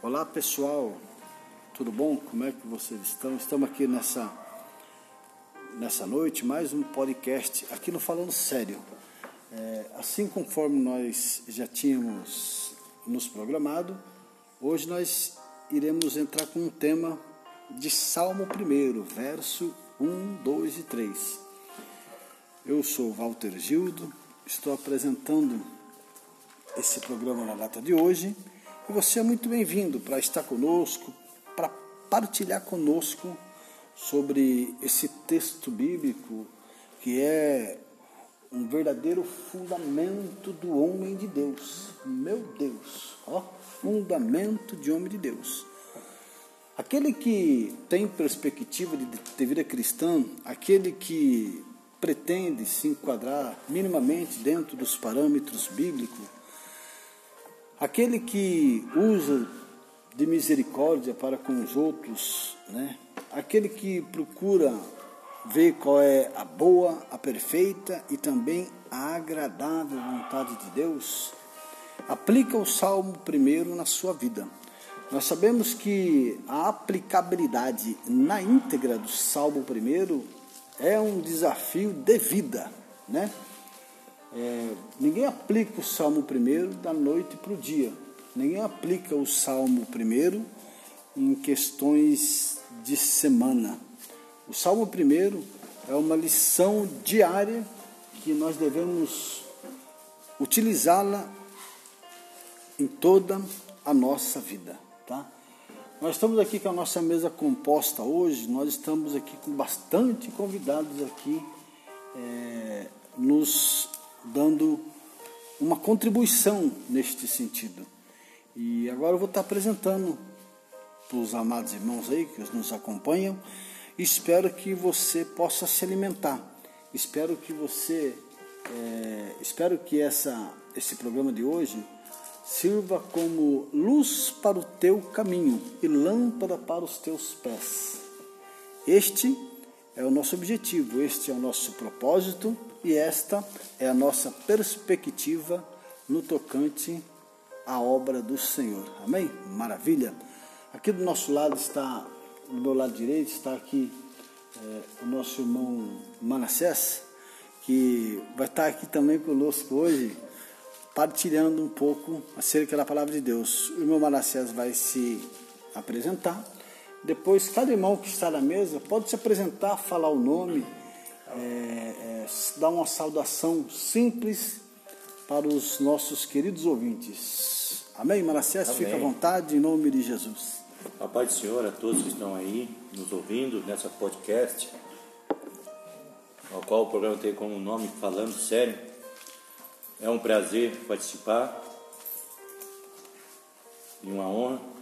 Olá pessoal, tudo bom? Como é que vocês estão? Estamos aqui nessa, nessa noite, mais um podcast aqui no Falando Sério. É, assim conforme nós já tínhamos nos programado, hoje nós iremos entrar com um tema de Salmo 1, verso 1, 2 e 3. Eu sou Walter Gildo, estou apresentando esse programa na data de hoje e você é muito bem-vindo para estar conosco, para partilhar conosco sobre esse texto bíblico que é um verdadeiro fundamento do homem de Deus. Meu Deus, ó, fundamento de homem de Deus. Aquele que tem perspectiva de ter vida cristã, aquele que pretende se enquadrar minimamente dentro dos parâmetros bíblicos, Aquele que usa de misericórdia para com os outros, né? aquele que procura ver qual é a boa, a perfeita e também a agradável vontade de Deus, aplica o Salmo primeiro na sua vida. Nós sabemos que a aplicabilidade na íntegra do Salmo primeiro é um desafio de vida, né? É, ninguém aplica o Salmo primeiro da noite para o dia. Ninguém aplica o Salmo primeiro em questões de semana. O Salmo primeiro é uma lição diária que nós devemos utilizá-la em toda a nossa vida, tá? Nós estamos aqui com a nossa mesa composta hoje, nós estamos aqui com bastante convidados aqui é, nos dando uma contribuição neste sentido. E agora eu vou estar apresentando para os amados irmãos aí que nos acompanham. Espero que você possa se alimentar. Espero que você, é, espero que essa, esse programa de hoje sirva como luz para o teu caminho e lâmpada para os teus pés. Este é o nosso objetivo, este é o nosso propósito e esta é a nossa perspectiva no tocante à obra do Senhor. Amém? Maravilha. Aqui do nosso lado está, do meu lado direito, está aqui é, o nosso irmão Manassés, que vai estar aqui também conosco hoje, partilhando um pouco acerca da palavra de Deus. O irmão Manassés vai se apresentar. Depois, cada irmão que está na mesa pode se apresentar, falar o nome é, é, dar uma saudação simples para os nossos queridos ouvintes. Amém, Manassés? Fica à vontade, em nome de Jesus. A paz do Senhor a todos que estão aí nos ouvindo nessa podcast, ao qual o programa tem como nome Falando Sério. É um prazer participar e uma honra.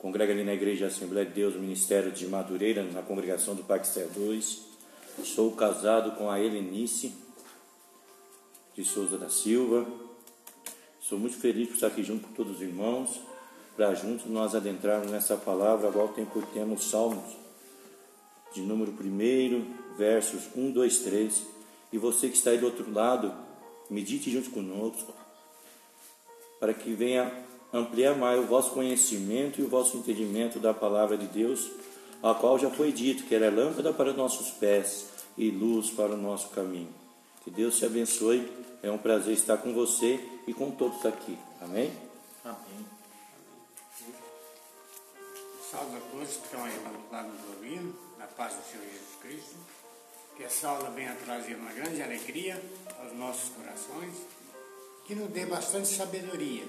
Congrega ali na Igreja Assembleia de Deus, Ministério de Madureira, na congregação do Paquisté 2 Sou casado com a Helenice de Souza da Silva. Sou muito feliz por estar aqui junto com todos os irmãos, para juntos nós adentrarmos nessa palavra, agora tem por tema os Salmos, de número 1, versos 1, 2, 3. E você que está aí do outro lado, medite junto conosco, para que venha ampliar mais o vosso conhecimento e o vosso entendimento da palavra de Deus a qual já foi dito que ela é lâmpada para nossos pés e luz para o nosso caminho. Que Deus te abençoe. É um prazer estar com você e com todos aqui. Amém? Amém. Salve a todos que estão aí lá nos ouvindo, na paz do Senhor Jesus Cristo. Que essa aula venha trazer uma grande alegria aos nossos corações, que nos dê bastante sabedoria,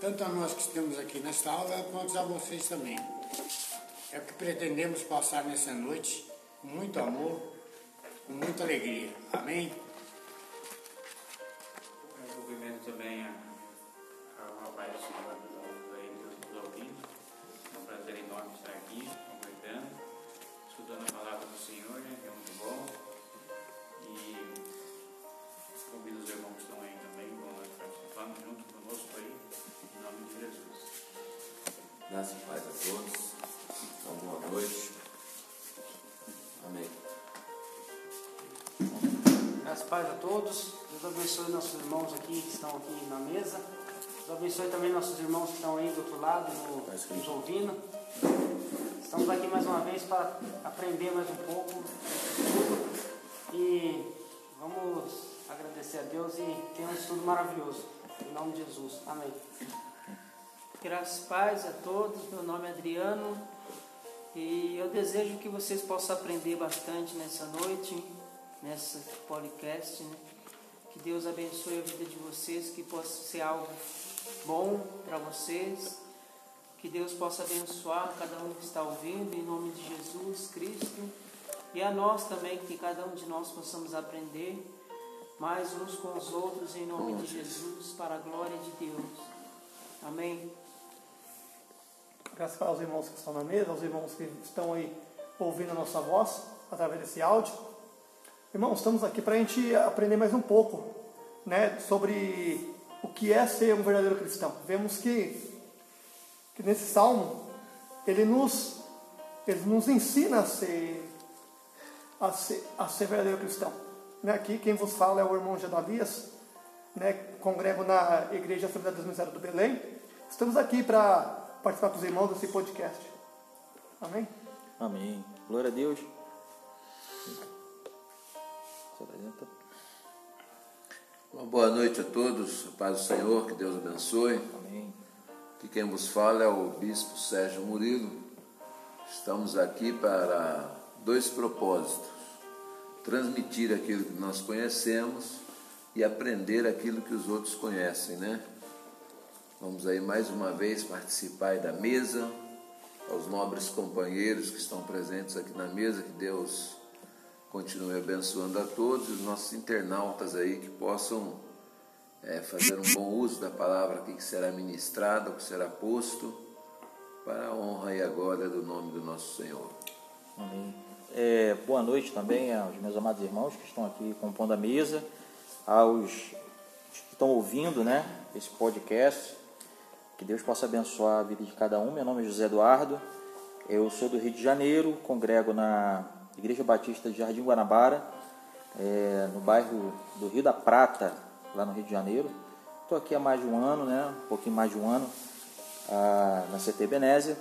tanto a nós que estamos aqui nesta aula, quanto a vocês também. É o que pretendemos passar nessa noite com muito amor, com muita alegria. Amém? Graças e paz a todos. Então, boa noite. Amém. Graças paz a todos. Deus abençoe nossos irmãos aqui que estão aqui na mesa. Deus Deus abençoe também nossos irmãos que estão aí do outro lado, no, nos ouvindo. Estamos aqui mais uma vez para aprender mais um pouco. E vamos agradecer a Deus e ter um estudo maravilhoso. Em nome de Jesus. Amém. Graças e paz a todos. Meu nome é Adriano. E eu desejo que vocês possam aprender bastante nessa noite, nessa podcast. Né? Que Deus abençoe a vida de vocês, que possa ser algo bom para vocês. Que Deus possa abençoar cada um que está ouvindo, em nome de Jesus Cristo. E a nós também, que cada um de nós possamos aprender mais uns com os outros, em nome de Jesus, para a glória de Deus. Amém. Graças aos irmãos que estão na mesa, aos irmãos que estão aí ouvindo a nossa voz através desse áudio. Irmãos, estamos aqui para a gente aprender mais um pouco né, sobre o que é ser um verdadeiro cristão. Vemos que, que nesse salmo ele nos, ele nos ensina a ser, a ser, a ser verdadeiro cristão. Né, aqui quem vos fala é o irmão Gedalias, né, congrego na Igreja Assembleia das Misérias do Belém. Estamos aqui para participar com os irmãos desse podcast. Amém? Amém. Glória a Deus. Se apresenta. Uma boa noite a todos, paz do Senhor, que Deus abençoe. Amém. Que quem vos fala é o Bispo Sérgio Murilo. Estamos aqui para dois propósitos: transmitir aquilo que nós conhecemos e aprender aquilo que os outros conhecem, né? Vamos aí mais uma vez participar da mesa, aos nobres companheiros que estão presentes aqui na mesa, que Deus continue abençoando a todos e os nossos internautas aí que possam é, fazer um bom uso da palavra aqui que será ministrada, que será posto, para a honra e a glória do nome do nosso Senhor. Amém. É, boa noite também aos meus amados irmãos que estão aqui compondo a mesa, aos que estão ouvindo né, esse podcast. Que Deus possa abençoar a vida de cada um. Meu nome é José Eduardo, eu sou do Rio de Janeiro, congrego na Igreja Batista de Jardim Guanabara, é, no bairro do Rio da Prata, lá no Rio de Janeiro. Estou aqui há mais de um ano, né, um pouquinho mais de um ano, ah, na CT Benésia.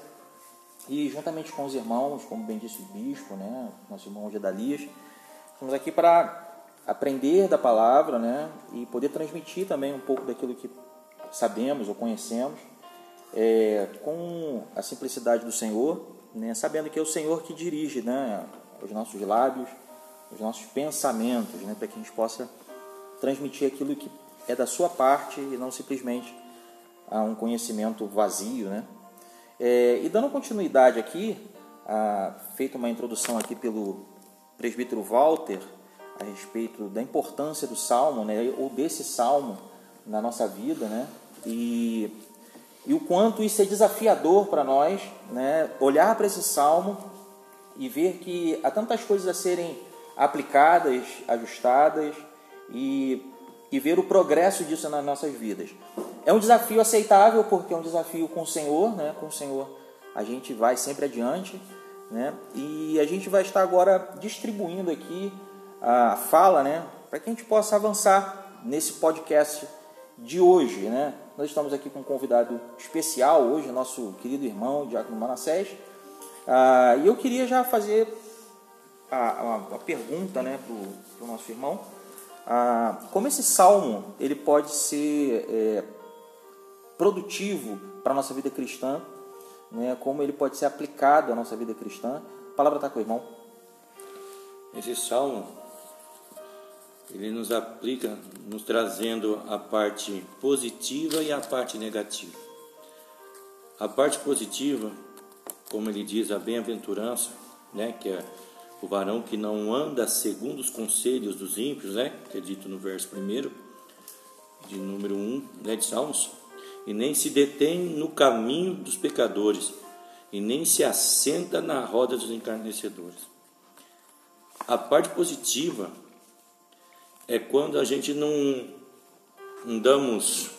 E juntamente com os irmãos, como bem disse o bispo, né, nosso irmão Gedalias, estamos aqui para aprender da palavra né, e poder transmitir também um pouco daquilo que sabemos ou conhecemos, é, com a simplicidade do Senhor, né, sabendo que é o Senhor que dirige né, os nossos lábios, os nossos pensamentos, né, para que a gente possa transmitir aquilo que é da sua parte e não simplesmente a um conhecimento vazio, né? É, e dando continuidade aqui, a, feita uma introdução aqui pelo presbítero Walter a respeito da importância do salmo, né, ou desse salmo na nossa vida, né? E, e o quanto isso é desafiador para nós, né? Olhar para esse salmo e ver que há tantas coisas a serem aplicadas, ajustadas e, e ver o progresso disso nas nossas vidas. É um desafio aceitável porque é um desafio com o Senhor, né? Com o Senhor a gente vai sempre adiante, né? E a gente vai estar agora distribuindo aqui a fala, né? Para que a gente possa avançar nesse podcast de hoje, né? Nós estamos aqui com um convidado especial hoje, nosso querido irmão Diácono Manassés, ah, e eu queria já fazer a, a, a pergunta né, para o nosso irmão. Ah, como esse salmo ele pode ser é, produtivo para a nossa vida cristã, né, como ele pode ser aplicado à nossa vida cristã. A palavra está com o irmão. Esse salmo ele nos aplica, nos trazendo a parte positiva e a parte negativa. A parte positiva como ele diz, a bem-aventurança, né, que é o varão que não anda segundo os conselhos dos ímpios, né, que é dito no verso 1 de número 1 né, de Salmos, e nem se detém no caminho dos pecadores, e nem se assenta na roda dos encarnecedores. A parte positiva é quando a gente não, damos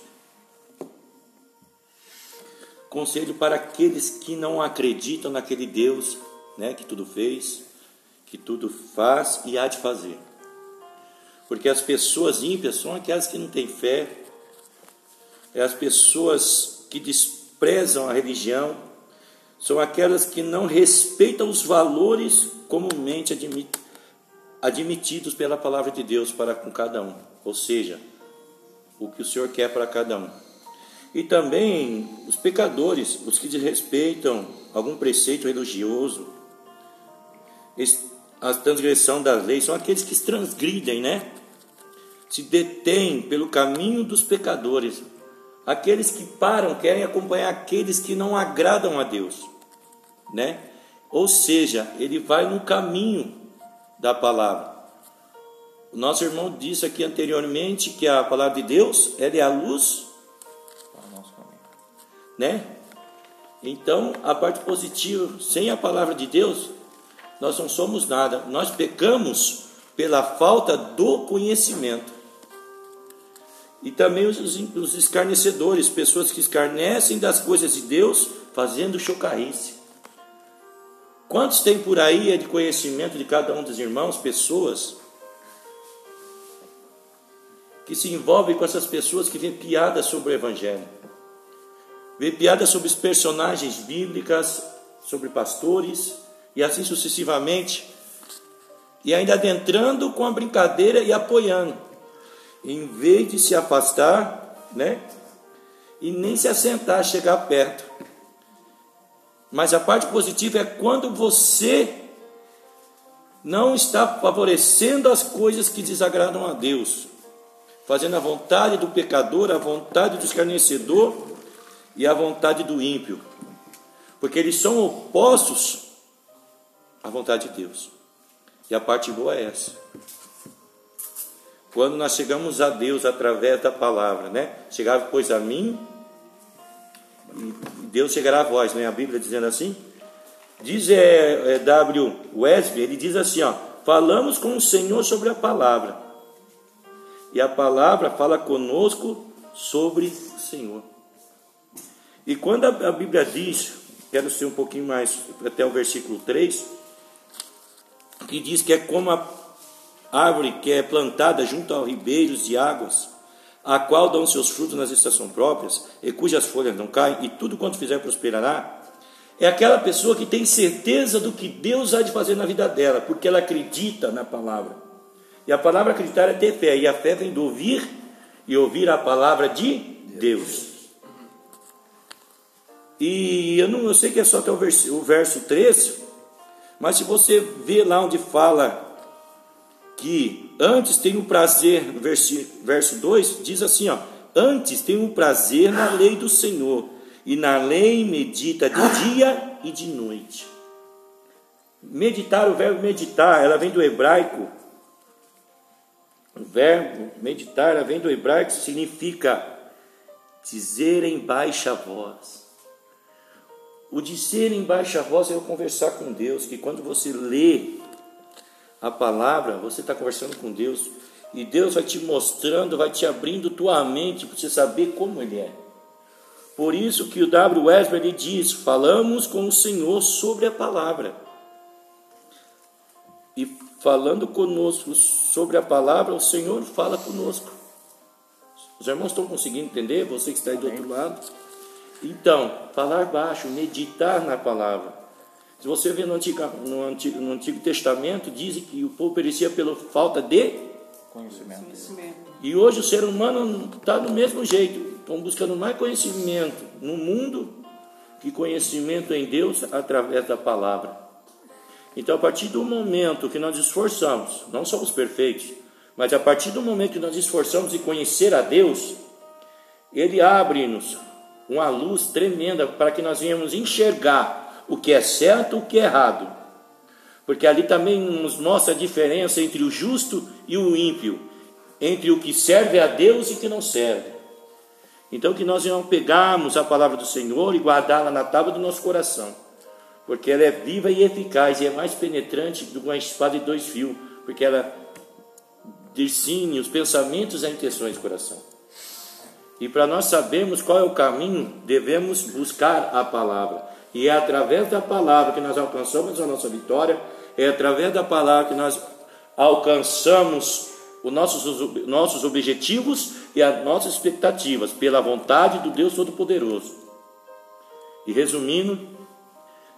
Conselho para aqueles que não acreditam naquele Deus né, que tudo fez, que tudo faz e há de fazer. Porque as pessoas ímpias são aquelas que não têm fé, é as pessoas que desprezam a religião, são aquelas que não respeitam os valores comumente admitidos pela palavra de Deus para com cada um, ou seja, o que o Senhor quer para cada um. E também os pecadores, os que desrespeitam algum preceito religioso, a transgressão da lei, são aqueles que transgridem, né? Se detêm pelo caminho dos pecadores, aqueles que param, querem acompanhar aqueles que não agradam a Deus, né? Ou seja, ele vai no caminho da palavra. O nosso irmão disse aqui anteriormente que a palavra de Deus ela é a luz né? Então, a parte positiva, sem a palavra de Deus, nós não somos nada. Nós pecamos pela falta do conhecimento. E também os, os escarnecedores, pessoas que escarnecem das coisas de Deus, fazendo chocarrice. Quantos tem por aí é de conhecimento de cada um dos irmãos, pessoas que se envolvem com essas pessoas que vêem piadas sobre o Evangelho? Vê piadas sobre os personagens bíblicas, sobre pastores e assim sucessivamente. E ainda adentrando com a brincadeira e apoiando. Em vez de se afastar, né? E nem se assentar, chegar perto. Mas a parte positiva é quando você não está favorecendo as coisas que desagradam a Deus, fazendo a vontade do pecador, a vontade do escarnecedor e a vontade do ímpio, porque eles são opostos à vontade de Deus. E a parte boa é essa. Quando nós chegamos a Deus através da palavra, né? Chegava, pois, a mim, Deus chegará a vós, né? A Bíblia dizendo assim. Diz é, é, W. Wesley, ele diz assim: ó, falamos com o Senhor sobre a palavra, e a palavra fala conosco sobre o Senhor. E quando a Bíblia diz, quero ser um pouquinho mais até o versículo 3, que diz que é como a árvore que é plantada junto aos ribeiros de águas, a qual dão seus frutos nas estações próprias, e cujas folhas não caem, e tudo quanto fizer prosperará, é aquela pessoa que tem certeza do que Deus há de fazer na vida dela, porque ela acredita na palavra. E a palavra acreditar é ter fé, e a fé vem do ouvir e ouvir a palavra de Deus. E eu, não, eu sei que é só até o verso, o verso 3, mas se você vê lá onde fala que antes tem o prazer, no verso, verso 2, diz assim: ó, antes tem o prazer na lei do Senhor, e na lei medita de dia e de noite. Meditar, o verbo meditar, ela vem do hebraico. O verbo meditar, ela vem do hebraico, significa dizer em baixa voz o de ser em baixa voz é eu conversar com Deus, que quando você lê a palavra, você está conversando com Deus, e Deus vai te mostrando, vai te abrindo tua mente para você saber como Ele é. Por isso que o W. Wesley diz: falamos com o Senhor sobre a palavra. E falando conosco sobre a palavra, o Senhor fala conosco. Os irmãos estão conseguindo entender? Você que está aí do outro lado. Então, falar baixo, meditar na palavra. Se você vê no Antigo, no Antigo, no Antigo Testamento, dizem que o povo perecia pela falta de conhecimento. E hoje o ser humano está do mesmo jeito. Estão buscando mais conhecimento no mundo que conhecimento em Deus através da palavra. Então, a partir do momento que nós esforçamos, não somos perfeitos, mas a partir do momento que nós esforçamos em conhecer a Deus, Ele abre-nos uma luz tremenda para que nós venhamos enxergar o que é certo o que é errado. Porque ali também nos mostra a diferença entre o justo e o ímpio, entre o que serve a Deus e o que não serve. Então que nós venhamos pegarmos a palavra do Senhor e guardá-la na tábua do nosso coração, porque ela é viva e eficaz e é mais penetrante do que uma espada de dois fios, porque ela discerne os pensamentos e as intenções do coração. E para nós sabermos qual é o caminho, devemos buscar a palavra. E é através da palavra que nós alcançamos a nossa vitória, é através da palavra que nós alcançamos os nossos, nossos objetivos e as nossas expectativas pela vontade do Deus Todo-Poderoso. E resumindo,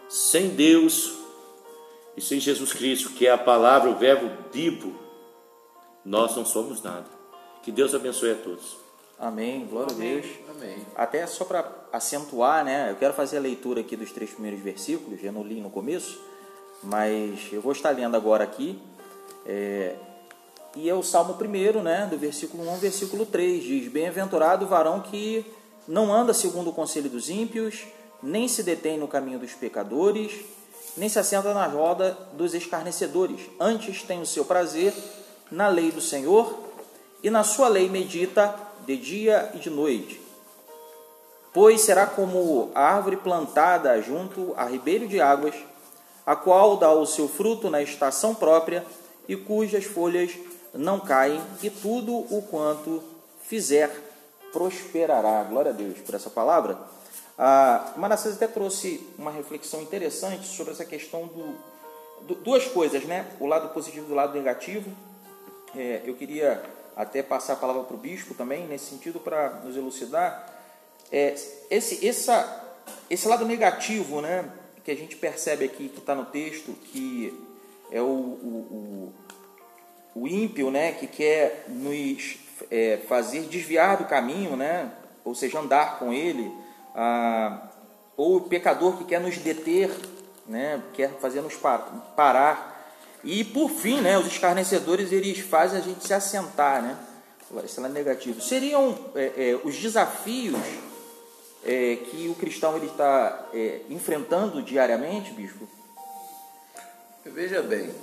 sem Deus e sem Jesus Cristo, que é a palavra, o verbo vivo, nós não somos nada. Que Deus abençoe a todos. Amém, glória Amém. a Deus. Amém. Até só para acentuar, né? Eu quero fazer a leitura aqui dos três primeiros versículos, eu não li no começo, mas eu vou estar lendo agora aqui. É, e é o Salmo 1, né? Do versículo 1 ao versículo 3, diz: Bem-aventurado o varão que não anda segundo o conselho dos ímpios, nem se detém no caminho dos pecadores, nem se assenta na roda dos escarnecedores. Antes tem o seu prazer na lei do Senhor, e na sua lei medita de dia e de noite. Pois será como a árvore plantada junto a ribeiro de águas, a qual dá o seu fruto na estação própria e cujas folhas não caem, e tudo o quanto fizer prosperará. Glória a Deus por essa palavra. A Manassés até trouxe uma reflexão interessante sobre essa questão do, do duas coisas, né? O lado positivo e o lado negativo. É, eu queria até passar a palavra para o bispo também, nesse sentido, para nos elucidar. É, esse, essa, esse lado negativo, né, que a gente percebe aqui, que está no texto, que é o, o, o, o ímpio, né, que quer nos é, fazer desviar do caminho, né, ou seja, andar com ele, ah, ou o pecador que quer nos deter, né, quer fazer nos pa- parar. E por fim, né, os escarnecedores eles fazem a gente se assentar, né? Esse lado negativo. Seriam é, é, os desafios é, que o cristão ele está é, enfrentando diariamente, bispo? Veja bem,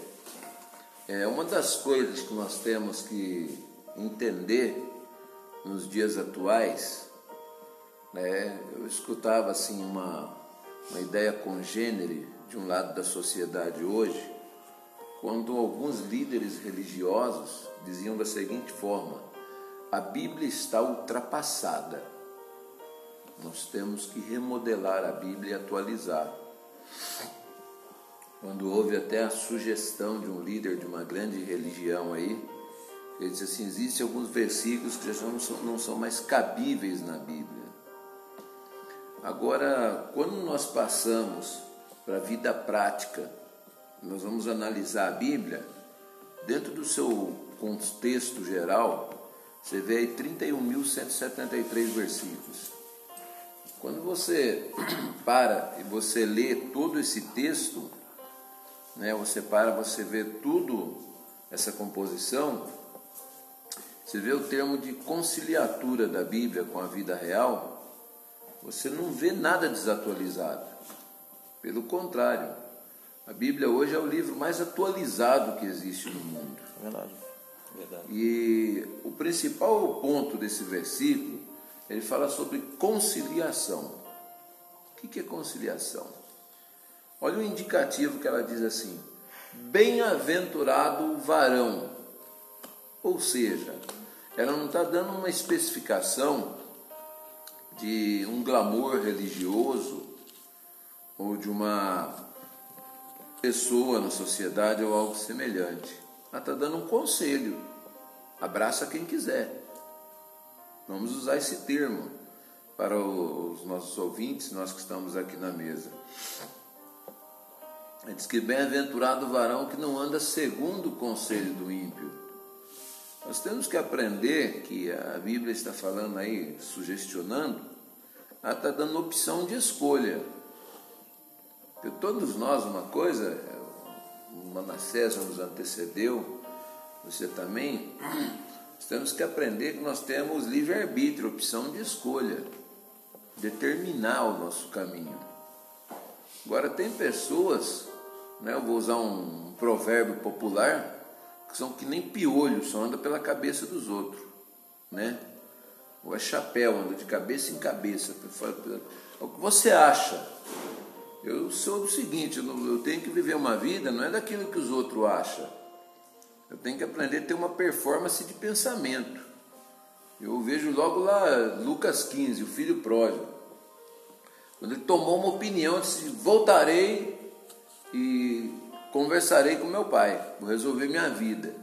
é uma das coisas que nós temos que entender nos dias atuais, né? Eu escutava assim uma, uma ideia congênere de um lado da sociedade hoje, quando alguns líderes religiosos diziam da seguinte forma: a Bíblia está ultrapassada. Nós temos que remodelar a Bíblia e atualizar. Quando houve até a sugestão de um líder de uma grande religião aí, ele disse assim: existem alguns versículos que já não são, não são mais cabíveis na Bíblia. Agora, quando nós passamos para a vida prática, nós vamos analisar a Bíblia, dentro do seu contexto geral, você vê aí 31.173 versículos. Quando você para e você lê todo esse texto, né, você para, você vê tudo essa composição, você vê o termo de conciliatura da Bíblia com a vida real, você não vê nada desatualizado. Pelo contrário, a Bíblia hoje é o livro mais atualizado que existe no mundo. Verdade. Verdade. E o principal ponto desse versículo, ele fala sobre conciliação. O que que é conciliação? Olha o indicativo que ela diz assim: bem-aventurado o varão. Ou seja, ela não está dando uma especificação de um glamour religioso ou de uma pessoa na sociedade ou algo semelhante. Ela está dando um conselho. Abraça quem quiser. Vamos usar esse termo para os nossos ouvintes, nós que estamos aqui na mesa. Ele diz que bem-aventurado o varão que não anda segundo o conselho do ímpio. Nós temos que aprender que a Bíblia está falando aí, sugestionando, ela está dando opção de escolha. Porque todos nós, uma coisa, o Manassés nos antecedeu, você também, nós temos que aprender que nós temos livre-arbítrio, opção de escolha, determinar o nosso caminho. Agora, tem pessoas, né, eu vou usar um provérbio popular, que são que nem piolho, só anda pela cabeça dos outros, né? Ou é chapéu, anda de cabeça em cabeça. O que você acha? Eu sou do seguinte, eu, eu tenho que viver uma vida, não é daquilo que os outros acham. Eu tenho que aprender a ter uma performance de pensamento. Eu vejo logo lá Lucas 15, o filho pródigo. Quando ele tomou uma opinião, disse: Voltarei e conversarei com meu pai, vou resolver minha vida.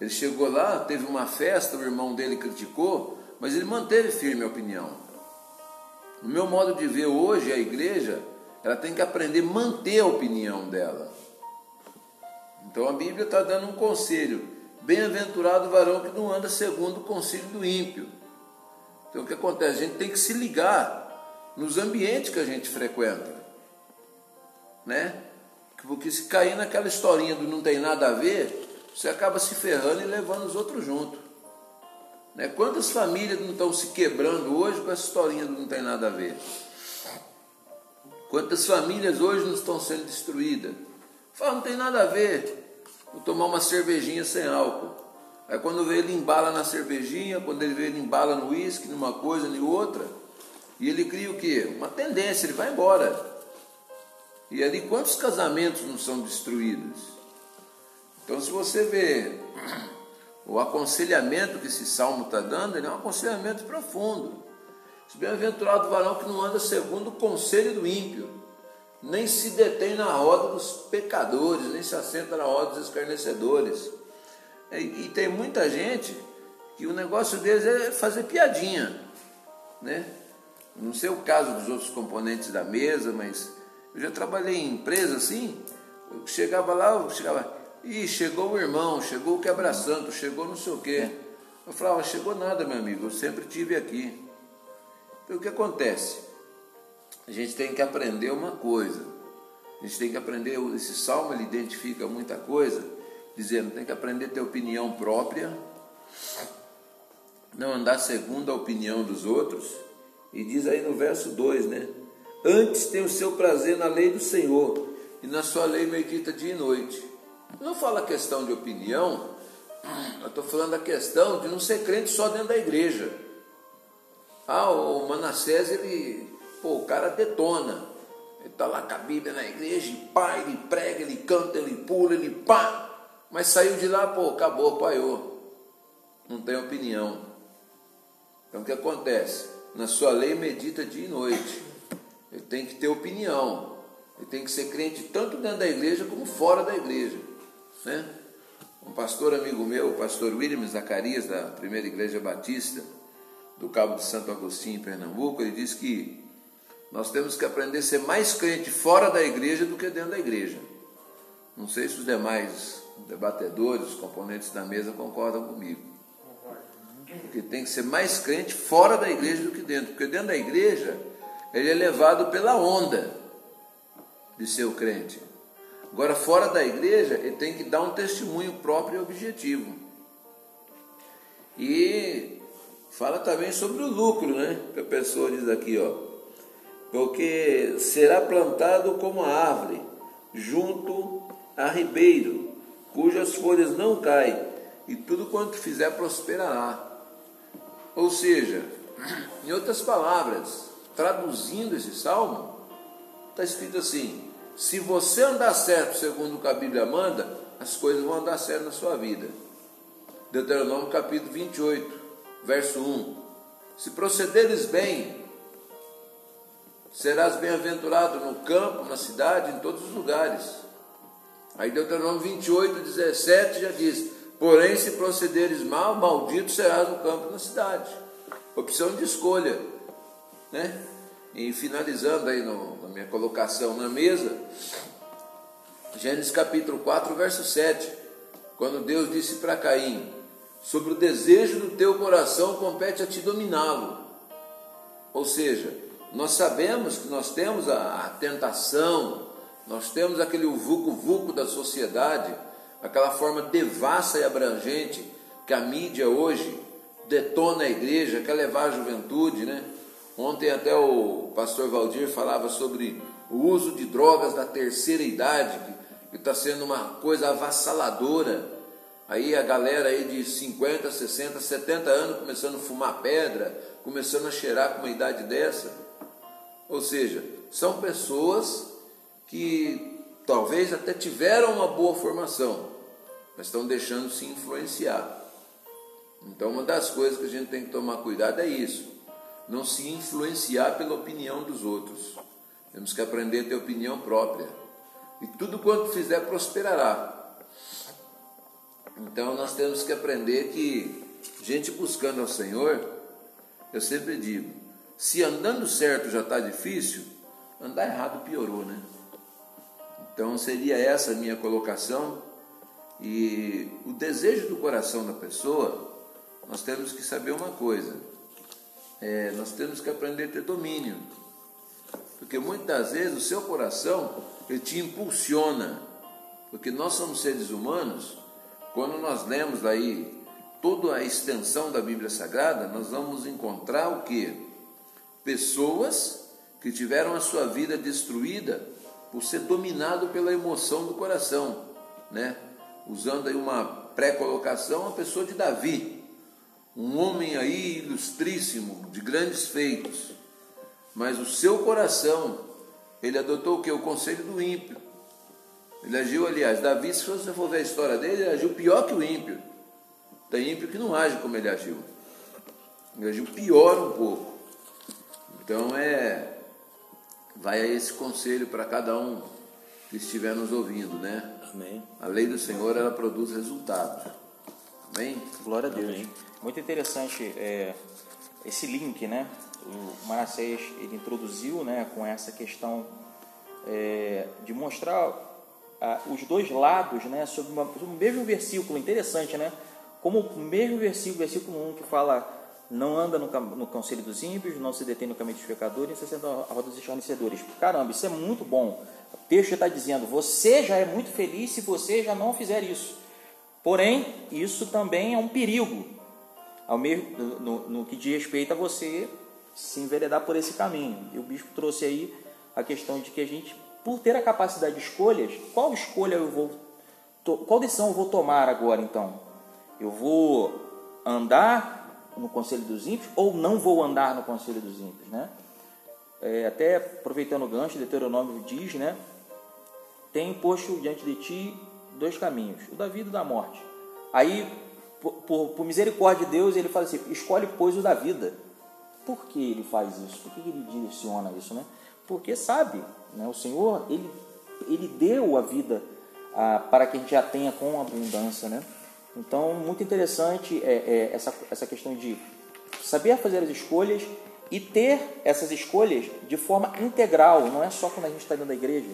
Ele chegou lá, teve uma festa, o irmão dele criticou, mas ele manteve firme a opinião. No meu modo de ver hoje, a igreja, ela tem que aprender a manter a opinião dela. Então a Bíblia está dando um conselho: bem-aventurado o varão que não anda segundo o conselho do ímpio. Então o que acontece? A gente tem que se ligar nos ambientes que a gente frequenta, né? Porque se cair naquela historinha do não tem nada a ver, você acaba se ferrando e levando os outros junto. Né? Quantas famílias não estão se quebrando hoje com essa historinha do não tem nada a ver? Quantas famílias hoje não estão sendo destruídas? Fala, não tem nada a ver. Vou tomar uma cervejinha sem álcool. Aí quando vê ele embala na cervejinha, quando ele vê ele embala no uísque, numa coisa, em outra, e ele cria o quê? Uma tendência, ele vai embora. E ali quantos casamentos não são destruídos? Então se você vê o aconselhamento que esse salmo está dando, ele é um aconselhamento profundo. Se bem-aventurado o varão que não anda segundo o conselho do ímpio nem se detém na roda dos pecadores, nem se assenta na roda dos escarnecedores. E, e tem muita gente que o negócio deles é fazer piadinha, né? Não sei o caso dos outros componentes da mesa, mas eu já trabalhei em empresa assim, eu chegava lá, eu chegava, e chegou o irmão, chegou o quebra-santo, chegou não sei o quê. Eu falava, chegou nada, meu amigo, eu sempre tive aqui. Então o que acontece? a gente tem que aprender uma coisa. A gente tem que aprender, esse salmo ele identifica muita coisa, dizendo, tem que aprender a ter opinião própria, não andar segundo a opinião dos outros. E diz aí no verso 2, né? Antes tem o seu prazer na lei do Senhor, e na sua lei medita dia e noite. Não fala questão de opinião, eu estou falando a questão de não ser crente só dentro da igreja. Ah, o Manassés, ele Pô, o cara detona. Ele está lá com a Bíblia na igreja, e pá, ele prega, ele canta, ele pula, ele pá. Mas saiu de lá, pô, acabou, paiou. Não tem opinião. Então o que acontece? Na sua lei medita dia e noite. Ele tem que ter opinião. Ele tem que ser crente tanto dentro da igreja como fora da igreja. Né? Um pastor amigo meu, o pastor William Zacarias, da primeira igreja batista, do Cabo de Santo Agostinho, em Pernambuco, ele diz que nós temos que aprender a ser mais crente fora da igreja do que dentro da igreja. Não sei se os demais debatedores, os componentes da mesa concordam comigo. Porque tem que ser mais crente fora da igreja do que dentro. Porque dentro da igreja, ele é levado pela onda de ser o crente. Agora, fora da igreja, ele tem que dar um testemunho próprio e objetivo. E fala também sobre o lucro, né? Que a pessoa diz aqui, ó porque será plantado como a árvore, junto a ribeiro, cujas folhas não caem, e tudo quanto fizer prosperará. Ou seja, em outras palavras, traduzindo esse salmo, está escrito assim: se você andar certo segundo o que a Bíblia manda, as coisas vão andar certo na sua vida. Deuteronômio capítulo 28, verso 1. Se procederes bem, serás bem-aventurado no campo, na cidade, em todos os lugares. Aí Deuteronômio 28, 17 já diz: Porém, se procederes mal, maldito serás no campo na cidade. Opção de escolha. Né? E finalizando aí no, na minha colocação na mesa, Gênesis capítulo 4, verso 7, quando Deus disse para Caim: Sobre o desejo do teu coração compete a ti dominá-lo. Ou seja, nós sabemos que nós temos a, a tentação, nós temos aquele vucu-vucu da sociedade, aquela forma devassa e abrangente que a mídia hoje detona a igreja, quer levar a juventude, né? Ontem até o pastor Valdir falava sobre o uso de drogas da terceira idade, que está sendo uma coisa avassaladora. Aí a galera aí de 50, 60, 70 anos começando a fumar pedra, começando a cheirar com uma idade dessa. Ou seja, são pessoas que talvez até tiveram uma boa formação, mas estão deixando se influenciar. Então, uma das coisas que a gente tem que tomar cuidado é isso: não se influenciar pela opinião dos outros. Temos que aprender a ter opinião própria. E tudo quanto fizer prosperará. Então nós temos que aprender que gente buscando ao Senhor, eu sempre digo, se andando certo já está difícil, andar errado piorou, né? Então seria essa a minha colocação. E o desejo do coração da pessoa, nós temos que saber uma coisa: é, nós temos que aprender a ter domínio. Porque muitas vezes o seu coração ele te impulsiona. Porque nós somos seres humanos, quando nós lemos aí toda a extensão da Bíblia Sagrada, nós vamos encontrar o que? Pessoas que tiveram a sua vida destruída por ser dominado pela emoção do coração, né? Usando aí uma pré-colocação, a pessoa de Davi, um homem aí ilustríssimo, de grandes feitos, mas o seu coração, ele adotou o que? O conselho do ímpio. Ele agiu, aliás, Davi, se você for ver a história dele, ele agiu pior que o ímpio. Tem ímpio que não age como ele agiu. Ele agiu pior um pouco. Então é. Vai a esse conselho para cada um que estiver nos ouvindo, né? Amém. A lei do Senhor ela produz resultados. Amém? Glória a Deus. Muito interessante é, esse link, né? O Manassés ele introduziu, né, com essa questão é, de mostrar ah, os dois lados, né, sobre, uma, sobre o mesmo versículo. Interessante, né? Como o mesmo versículo, versículo 1 que fala não anda no, no conselho dos ímpios, não se detém no caminho dos pecadores, se senta a roda dos escarnecedores. Caramba, isso é muito bom. O texto está dizendo, você já é muito feliz se você já não fizer isso. Porém, isso também é um perigo, ao mesmo, no, no que diz respeito a você se enveredar por esse caminho. E o bispo trouxe aí a questão de que a gente, por ter a capacidade de escolhas, qual escolha eu vou, qual decisão eu vou tomar agora então? Eu vou andar no conselho dos ímpios ou não vou andar no conselho dos ímpios, né? É, até aproveitando o gancho, Deuteronômio diz, né? Tem posto diante de ti dois caminhos, o da vida e o da morte. Aí, por, por, misericórdia de Deus, ele fala assim: escolhe, pois, o da vida. Por que ele faz isso? Por que ele direciona isso, né? Porque sabe, né? O Senhor, ele, ele deu a vida ah, para que a gente já tenha com abundância, né? Então, muito interessante é, é, essa, essa questão de saber fazer as escolhas e ter essas escolhas de forma integral, não é só quando a gente está dentro da igreja,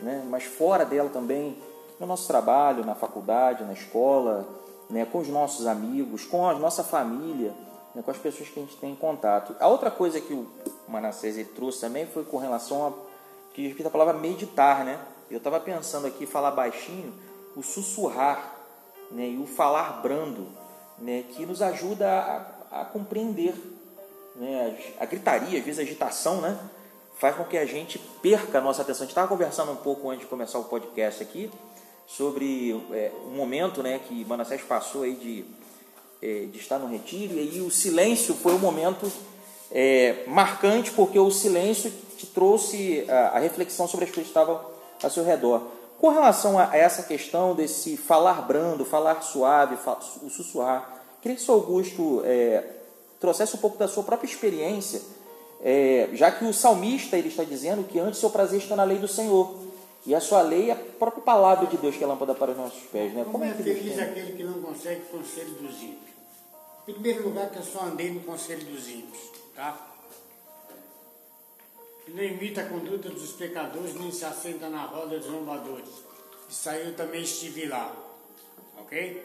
né? mas fora dela também, no nosso trabalho, na faculdade, na escola, né? com os nossos amigos, com a nossa família, né? com as pessoas que a gente tem em contato. A outra coisa que o Manassés trouxe também foi com relação que respeita a palavra meditar, né? Eu estava pensando aqui, falar baixinho, o sussurrar né, e o falar brando, né, que nos ajuda a, a compreender. Né, a, a, gritaria, às vezes a agitação, né, faz com que a gente perca a nossa atenção. A gente estava conversando um pouco antes de começar o podcast aqui sobre é, um momento né, que Manassés passou aí de, é, de estar no retiro, e aí o silêncio foi um momento é, marcante, porque o silêncio te trouxe a, a reflexão sobre as coisas que estavam ao seu redor. Com relação a essa questão desse falar brando, falar suave, o sussurrar, queria que o Augusto é, trouxesse um pouco da sua própria experiência, é, já que o salmista ele está dizendo que antes seu prazer está na lei do Senhor. E a sua lei é a própria palavra de Deus que é lâmpada para os nossos pés. Né? Como, Como é, é feliz aquele que não consegue o conselho dos ímpios? Em primeiro lugar, que eu só andei no conselho dos ímpios. Tá? Não imita a conduta dos pecadores, nem se assenta na roda dos zombadores. Isso aí eu também estive lá. Ok?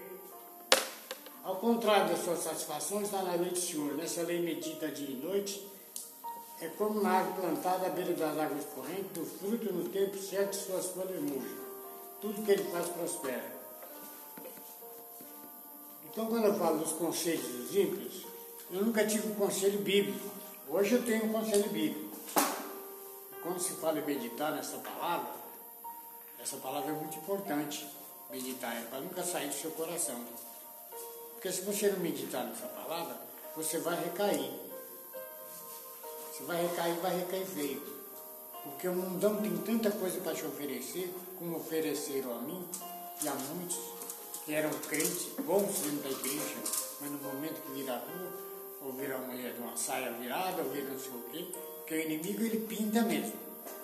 Ao contrário da sua satisfação, está na lei do Senhor. Nessa lei medita dia e noite. É como na árvore plantada à beira das águas correntes, do fruto no tempo certo, suas folhas murcham. Tudo que ele faz prospera. Então, quando eu falo dos conselhos dos ímpios, eu nunca tive um conselho bíblico. Hoje eu tenho um conselho bíblico quando se fala em meditar nessa palavra, essa palavra é muito importante, meditar, é para nunca sair do seu coração. Porque se você não meditar nessa palavra, você vai recair. Você vai recair, vai recair feio. Porque o mundão tem tanta coisa para te oferecer, como ofereceram a mim e a muitos que eram crentes, bons dentro da igreja, mas no momento que vira a rua, ou vira uma mulher de uma saia virada, ou vira não sei o quê, porque o inimigo ele pinta mesmo.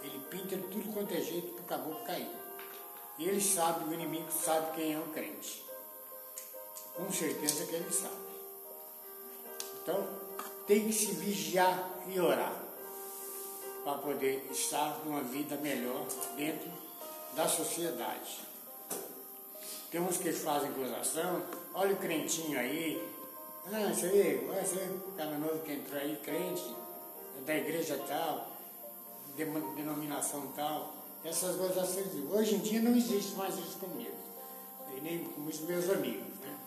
Ele pinta de tudo quanto é jeito para o caboclo cair. E ele sabe, o inimigo sabe quem é o crente. Com certeza que ele sabe. Então, tem que se vigiar e orar para poder estar numa vida melhor dentro da sociedade. Tem uns que fazem acusação, olha o crentinho aí, ah, isso aí, olha isso aí, cara novo que entrou aí, crente, da igreja tal, de- denominação tal, essas coisas assim. Hoje em dia não existe mais isso comigo, nem com os meus amigos. Né?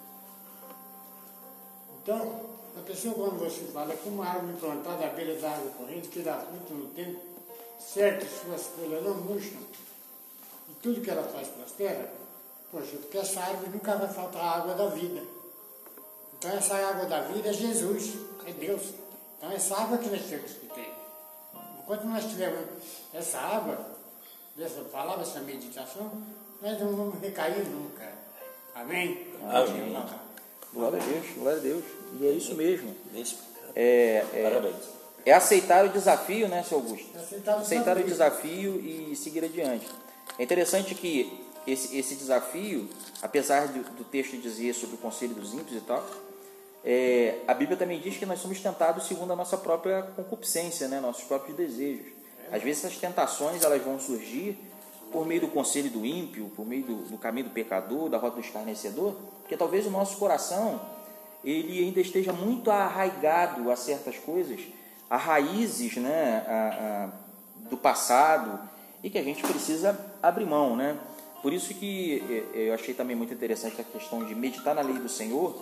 Então, a pessoa quando você fala que uma árvore plantada à beira da água corrente, que dá fruto no tempo, certo, suas folhas não murcham, e tudo que ela faz prospera, poxa, porque essa árvore nunca vai faltar a água da vida. Então essa água da vida é Jesus, é Deus. Então essa água que nós temos que ter. Enquanto nós tivermos essa água, dessa palavra, essa meditação, nós não vamos recair nunca. Amém? Amém. Glória a Deus, glória a Deus. E é isso mesmo. É, é, Parabéns. é aceitar o desafio, né, seu Augusto? Aceitar o Aceitar o desafio. desafio e seguir adiante. É interessante que esse, esse desafio, apesar do, do texto dizer sobre o conselho dos ímpios e tal, é, a Bíblia também diz que nós somos tentados segundo a nossa própria concupiscência, né, nossos próprios desejos. Às vezes essas tentações elas vão surgir por meio do conselho do ímpio, por meio do, do caminho do pecador, da rota do escarnecedor, porque talvez o nosso coração ele ainda esteja muito arraigado a certas coisas, a raízes né, a- a- do passado e que a gente precisa abrir mão. Né? Por isso que eh, eu achei também muito interessante a questão de meditar na lei do Senhor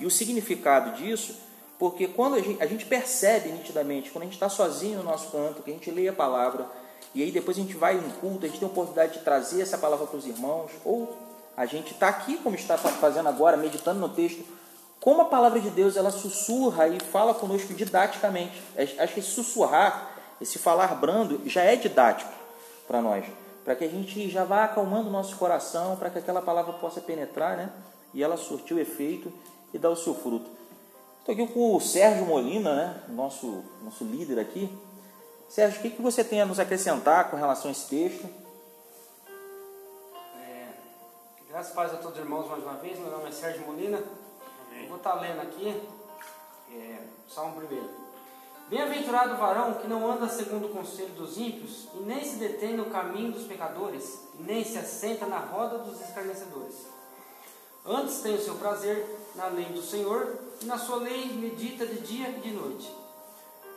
e o significado disso, porque quando a gente, a gente percebe nitidamente, quando a gente está sozinho no nosso canto, que a gente lê a palavra, e aí depois a gente vai em culto, a gente tem a oportunidade de trazer essa palavra para os irmãos, ou a gente está aqui, como está fa- fazendo agora, meditando no texto, como a palavra de Deus ela sussurra e fala conosco didaticamente. Acho acho que esse sussurrar, esse falar brando, já é didático para nós, para que a gente já vá acalmando o nosso coração, para que aquela palavra possa penetrar, né? E ela surtir o efeito e dar o seu fruto. Estou aqui com o Sérgio Molina, né? Nosso, nosso líder aqui. Sérgio, o que, que você tem a nos acrescentar com relação a esse texto? É, graças a todos os irmãos mais uma vez. Meu nome é Sérgio Molina. Eu vou estar lendo aqui é, Salmo primeiro. Bem-aventurado o varão que não anda segundo o conselho dos ímpios, e nem se detém no caminho dos pecadores, e nem se assenta na roda dos escarnecedores. Antes tem o seu prazer na lei do Senhor, e na sua lei medita de dia e de noite.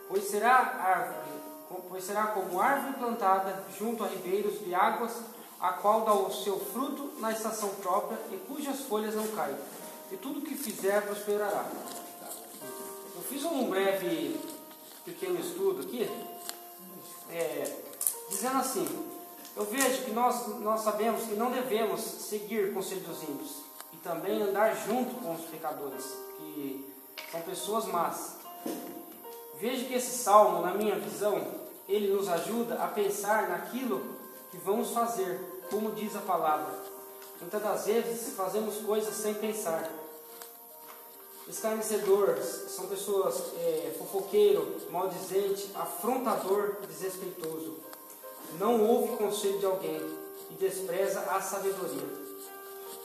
Pois será árvore, pois será como árvore plantada junto a ribeiros de águas, a qual dá o seu fruto na estação própria e cujas folhas não caem. E tudo que fizer prosperará. Eu fiz um breve pequeno estudo aqui, é, dizendo assim: eu vejo que nós, nós sabemos que não devemos seguir o conselho dos ímpios também andar junto com os pecadores, que são pessoas más. Vejo que esse salmo, na minha visão, ele nos ajuda a pensar naquilo que vamos fazer, como diz a palavra. Muitas das vezes fazemos coisas sem pensar. Escarnecedores são pessoas é, fofoqueiro, maldizente, afrontador, desrespeitoso. Não ouve conselho de alguém e despreza a sabedoria.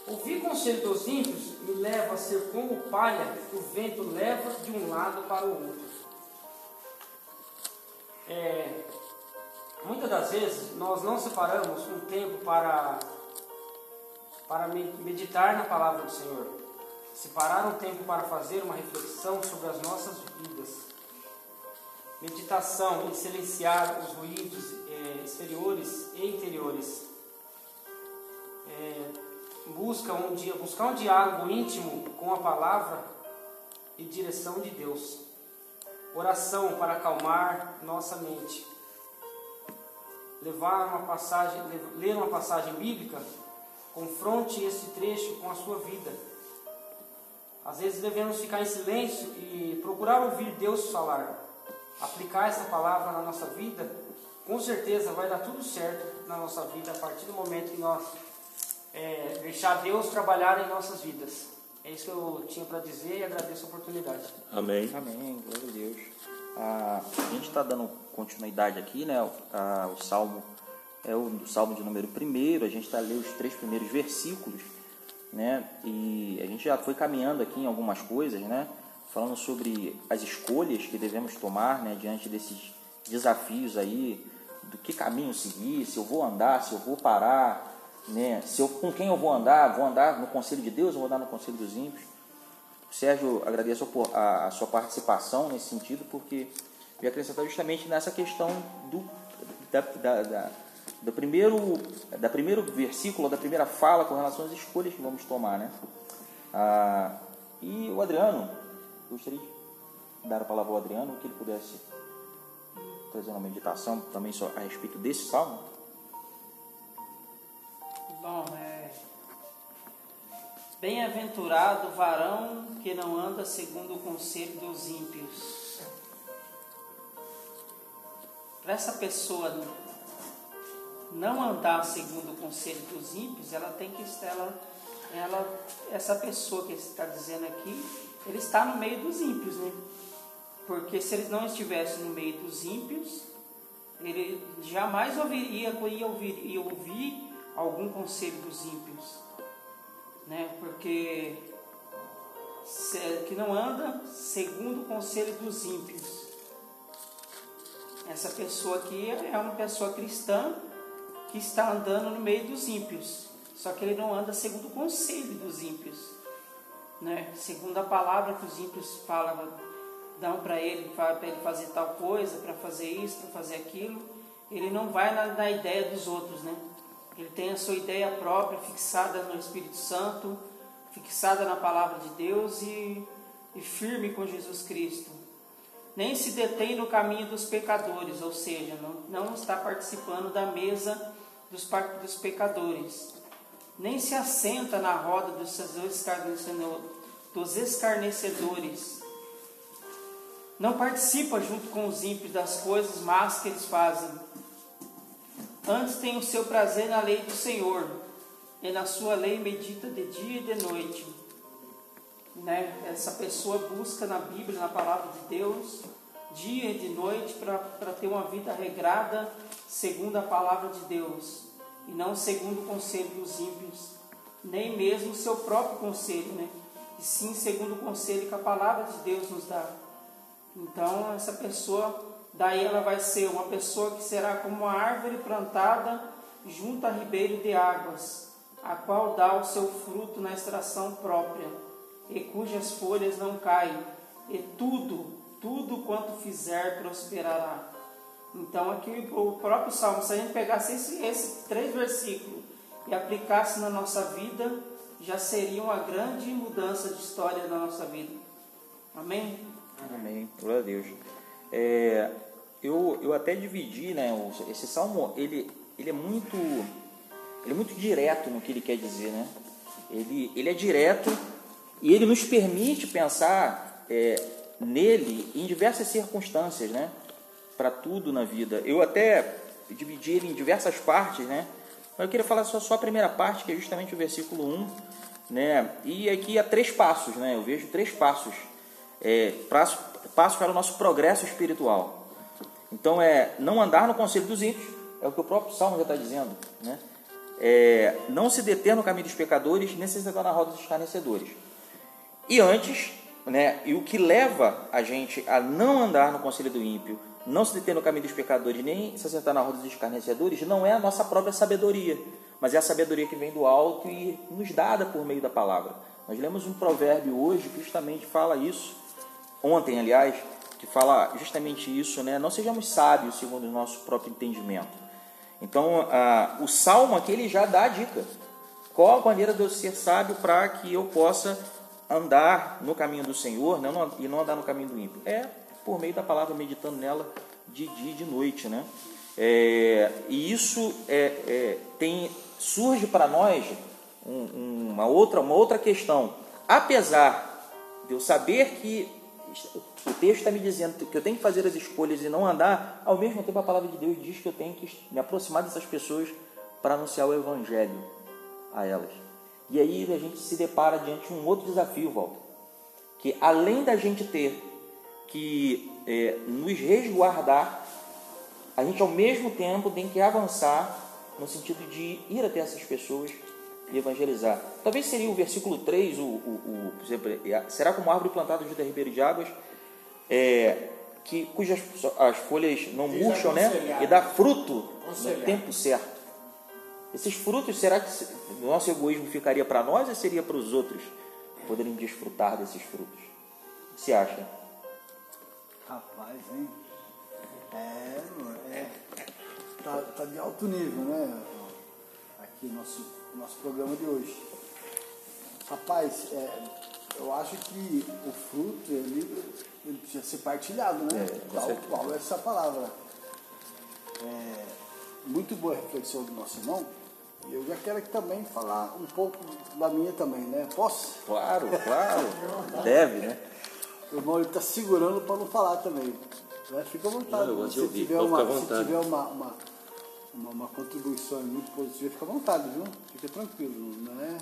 Ouvir conselho dos ímpios me leva a ser como palha que o vento leva de um lado para o outro. É, muitas das vezes nós não separamos um tempo para, para me- meditar na palavra do Senhor. Separar um tempo para fazer uma reflexão sobre as nossas vidas. Meditação em silenciar os ruídos é, exteriores e interiores. É, busca um dia, buscar um diálogo íntimo com a palavra e direção de Deus. Oração para acalmar nossa mente. Levar uma passagem, ler uma passagem bíblica, confronte esse trecho com a sua vida. Às vezes devemos ficar em silêncio e procurar ouvir Deus falar. Aplicar essa palavra na nossa vida, com certeza vai dar tudo certo na nossa vida a partir do momento que nós é, deixar Deus trabalhar em nossas vidas. É isso que eu tinha para dizer e agradeço a oportunidade. Amém. Amém, glória a Deus. Ah, a gente está dando continuidade aqui, né? Ah, o salmo é o, o salmo de número primeiro. A gente está lendo os três primeiros versículos né? E a gente já foi caminhando aqui em algumas coisas, né? Falando sobre as escolhas que devemos tomar, né? Diante desses desafios aí, do que caminho seguir, se eu vou andar, se eu vou parar, né? Se eu, com quem eu vou andar, vou andar no conselho de Deus ou vou andar no conselho dos ímpios? Sérgio, agradeço a, a sua participação nesse sentido, porque me acrescentar justamente nessa questão do, da, da, da, do primeiro, da primeiro versículo, da primeira fala com relação às escolhas que vamos tomar. Né? Ah, e o Adriano, gostaria de dar a palavra ao Adriano, que ele pudesse trazer uma meditação também a respeito desse salmo. Bom, é. Bem-aventurado o varão que não anda segundo o conselho dos ímpios. Para essa pessoa não andar segundo o conselho dos ímpios, ela tem que estar, ela, ela, essa pessoa que está dizendo aqui, ele está no meio dos ímpios, né? Porque se ele não estivesse no meio dos ímpios, ele jamais ouviria, ia ouvir, ouvir algum conselho dos ímpios, né? Porque que não anda segundo o conselho dos ímpios. Essa pessoa aqui é uma pessoa cristã que está andando no meio dos ímpios, só que ele não anda segundo o conselho dos ímpios, né? Segundo a palavra que os ímpios falam, dão para ele, para ele fazer tal coisa, para fazer isso, para fazer aquilo, ele não vai na, na ideia dos outros, né? Ele tem a sua ideia própria, fixada no Espírito Santo, fixada na palavra de Deus e, e firme com Jesus Cristo. Nem se detém no caminho dos pecadores, ou seja, não, não está participando da mesa dos, dos pecadores. Nem se assenta na roda dos, dos escarnecedores. Não participa junto com os ímpios das coisas más que eles fazem Antes tem o seu prazer na lei do Senhor, e na sua lei medita de dia e de noite. Né? Essa pessoa busca na Bíblia, na palavra de Deus, dia e de noite, para ter uma vida regrada segundo a palavra de Deus, e não segundo o conselho dos ímpios, nem mesmo o seu próprio conselho, né? e sim segundo o conselho que a palavra de Deus nos dá. Então, essa pessoa Daí ela vai ser uma pessoa que será como uma árvore plantada junto a ribeiro de águas, a qual dá o seu fruto na extração própria, e cujas folhas não caem, e tudo, tudo quanto fizer prosperará. Então aqui o próprio Salmo, se a gente pegasse esses esse três versículos e aplicasse na nossa vida, já seria uma grande mudança de história na nossa vida. Amém? Amém. Glória a Deus. É, eu, eu até dividi, né? Esse salmo ele, ele é muito ele é muito direto no que ele quer dizer, né? Ele, ele é direto e ele nos permite pensar é, nele em diversas circunstâncias, né? Para tudo na vida. Eu até dividi ele em diversas partes, né? Mas eu queria falar só, só a primeira parte, que é justamente o versículo 1, né? E aqui há três passos, né? Eu vejo três passos. É, passos, para o nosso progresso espiritual. Então é não andar no conselho dos ímpios, é o que o próprio Salmo já está dizendo, né? É, não se deter no caminho dos pecadores, nem se sentar na roda dos escarnecedores. E antes, né, e o que leva a gente a não andar no conselho do ímpio, não se deter no caminho dos pecadores, nem se sentar na roda dos escarnecedores, não é a nossa própria sabedoria, mas é a sabedoria que vem do alto e nos dada por meio da palavra. Nós lemos um provérbio hoje que justamente fala isso, ontem, aliás, que fala justamente isso, né? Não sejamos sábios segundo o nosso próprio entendimento. Então, o salmo aqui ele já dá a dica. Qual a maneira de eu ser sábio para que eu possa andar no caminho do Senhor né? e não andar no caminho do ímpio? É por meio da palavra, meditando nela de dia e de noite, né? É, e isso é, é, tem, surge para nós um, uma, outra, uma outra questão. Apesar de eu saber que o texto está me dizendo que eu tenho que fazer as escolhas e não andar, ao mesmo tempo a palavra de Deus diz que eu tenho que me aproximar dessas pessoas para anunciar o Evangelho a elas. E aí a gente se depara diante de um outro desafio, Walter, que além da gente ter que é, nos resguardar, a gente ao mesmo tempo tem que avançar no sentido de ir até essas pessoas e evangelizar. Talvez seria o versículo 3, o, o, o, é, será como árvore plantada junto a ribeiro de águas, é, que, cujas as folhas não murcham, né? E dá fruto no tempo certo. Esses frutos, será que o nosso egoísmo ficaria para nós ou seria para os outros poderem desfrutar desses frutos? O que você acha? Rapaz, hein? É, é. Tá, tá de alto nível, né? Aqui nosso, nosso programa de hoje. Rapaz, é, eu acho que o fruto, ele, ele precisa ser partilhado, né? Tal qual essa palavra. É, muito boa a reflexão do nosso irmão. E eu já quero aqui também falar um pouco da minha também, né? Posso? Claro, claro. Deve, né? O irmão ele está segurando para não falar também. Né? Fica à vontade. Não, se ouvir, tiver, uma, à se vontade. tiver uma, uma, uma, uma contribuição muito positiva, fica à vontade, viu? Fica tranquilo, não é?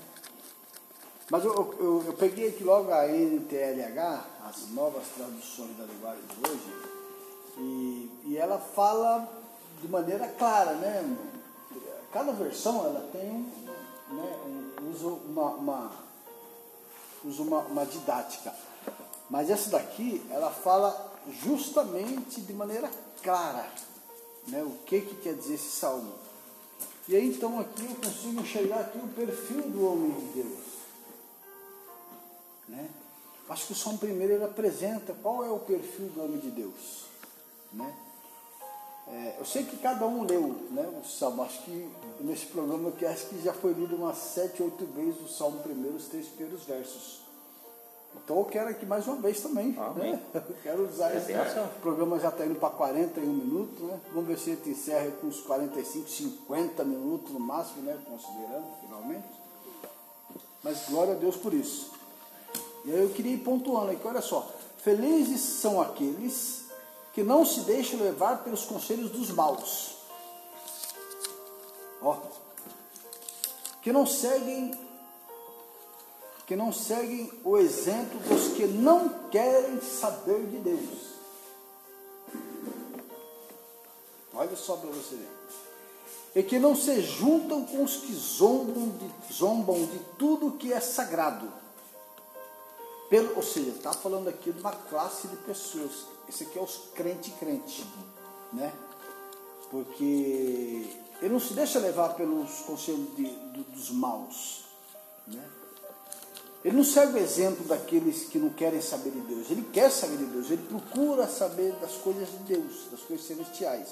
Mas eu, eu, eu- peguei aqui logo a NTLH, as novas traduções da linguagem de hoje, e, e ela fala de maneira clara, né? Cada versão ela tem né, um, usa uma, uma, usa uma, uma didática. Mas essa daqui, ela fala justamente de maneira clara né, o que, que quer dizer esse salmo. E aí então aqui eu consigo enxergar aqui o perfil do homem de Deus. Né? Acho que o Salmo primeiro ele apresenta qual é o perfil do homem de Deus. Né? É, eu sei que cada um leu né, o Salmo, acho que nesse programa que acho que já foi lido umas sete, oito vezes o Salmo primeiro, os três primeiros versos. Então eu quero aqui mais uma vez também. Amém. Né? Eu quero usar esse benção. o programa já está indo para 41 minutos, né? Vamos ver se a gente encerra com uns 45, 50 minutos no máximo, né? Considerando finalmente. Mas glória a Deus por isso. E aí eu queria ir pontuando aqui, olha só. Felizes são aqueles que não se deixam levar pelos conselhos dos maus. Ó. Que não seguem que não seguem o exemplo dos que não querem saber de Deus. Olha só para você ver. E que não se juntam com os que zombam de, zombam de tudo que é sagrado. Pelo, ou seja, está falando aqui de uma classe de pessoas. Esse aqui é os crente-crente, né? Porque ele não se deixa levar pelos conselhos de- do- dos maus, né? Ele não segue o exemplo daqueles que não querem saber de Deus. Ele quer saber de Deus. Ele procura saber das coisas de Deus, das coisas celestiais.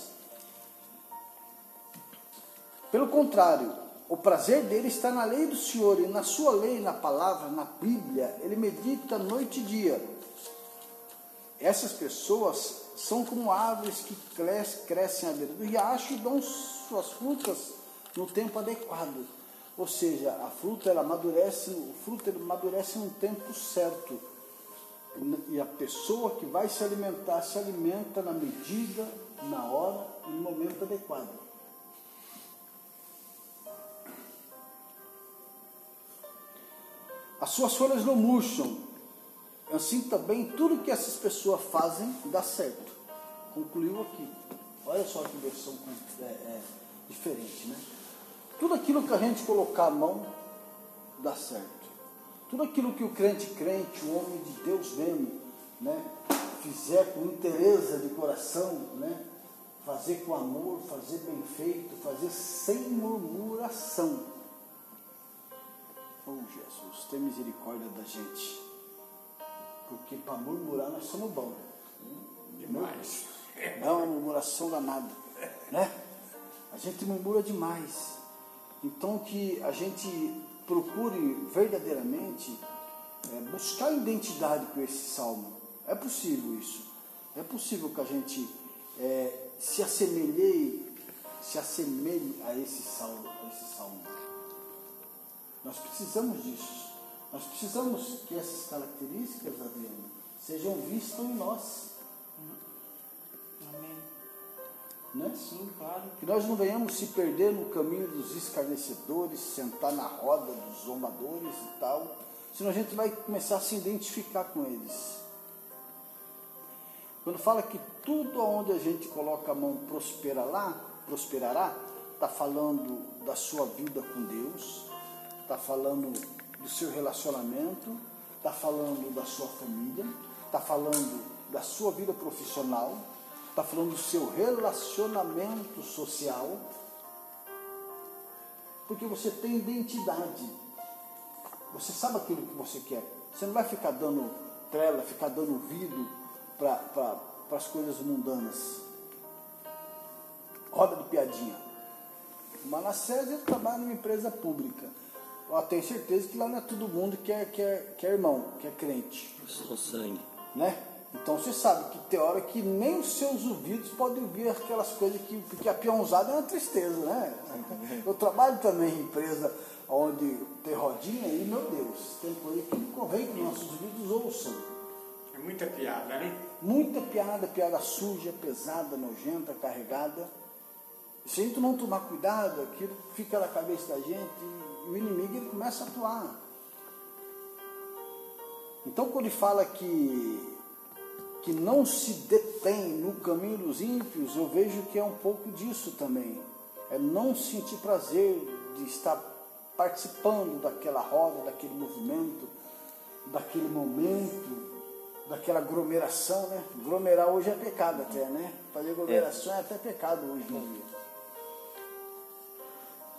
Pelo contrário, o prazer dele está na lei do Senhor e na sua lei, na palavra, na Bíblia. Ele medita noite e dia. Essas pessoas são como árvores que cres- crescem à beira do riacho e dão suas frutas no tempo adequado. Ou seja, a fruta ela amadurece, o fruto ele amadurece no tempo certo. E a pessoa que vai se alimentar se alimenta na medida, na hora e no momento adequado. As suas folhas não murcham. Assim também tudo que essas pessoas fazem dá certo. Concluiu aqui. Olha só que versão é, é, diferente, né? Tudo aquilo que a gente colocar a mão dá certo. Tudo aquilo que o crente crente, o homem de Deus mesmo, né, fizer com interesse de coração, né, fazer com amor, fazer bem feito, fazer sem murmuração. Oh Jesus, tem misericórdia da gente. Porque para murmurar nós somos bons. Demais. Dá uma murmuração danada. Né? A gente murmura demais. Então que a gente procure verdadeiramente é, buscar identidade com esse salmo. É possível isso. É possível que a gente é, se assemelhe, se assemelhe a esse salmo, a esse salmo. Nós precisamos disso. Nós precisamos que essas características, Adriano, sejam vistas em nós. Amém. Né? Sim, claro. Que nós não venhamos se perder no caminho dos escarnecedores, sentar na roda dos zombadores e tal, senão a gente vai começar a se identificar com eles. Quando fala que tudo onde a gente coloca a mão prospera lá, prosperará, está falando da sua vida com Deus, está falando do seu relacionamento, está falando da sua família, está falando da sua vida profissional, está falando do seu relacionamento social, porque você tem identidade. Você sabe aquilo que você quer. Você não vai ficar dando trela, ficar dando ouvido para as coisas mundanas. Roda de piadinha. O Manassés ele trabalha numa empresa pública. Eu tenho certeza que lá não é todo mundo que é, que é, que é irmão, que é crente. Só sangue. Né? Então você sabe que tem hora que nem os seus ouvidos podem ouvir aquelas coisas que. Porque a peãozada é uma tristeza, né? Eu trabalho também em empresa onde tem rodinha e, meu Deus, tem coisa que não convém que nossos ouvidos ouçam. É muita piada, né? Muita piada, piada suja, pesada, nojenta, carregada. E se a gente não tomar cuidado, aquilo fica na cabeça da gente e o inimigo ele começa a atuar. Então quando ele fala que, que não se detém no caminho dos ímpios, eu vejo que é um pouco disso também. É não sentir prazer de estar participando daquela roda, daquele movimento, daquele momento, daquela aglomeração, né? Aglomerar hoje é pecado até, né? Fazer aglomeração é, é até pecado hoje em dia.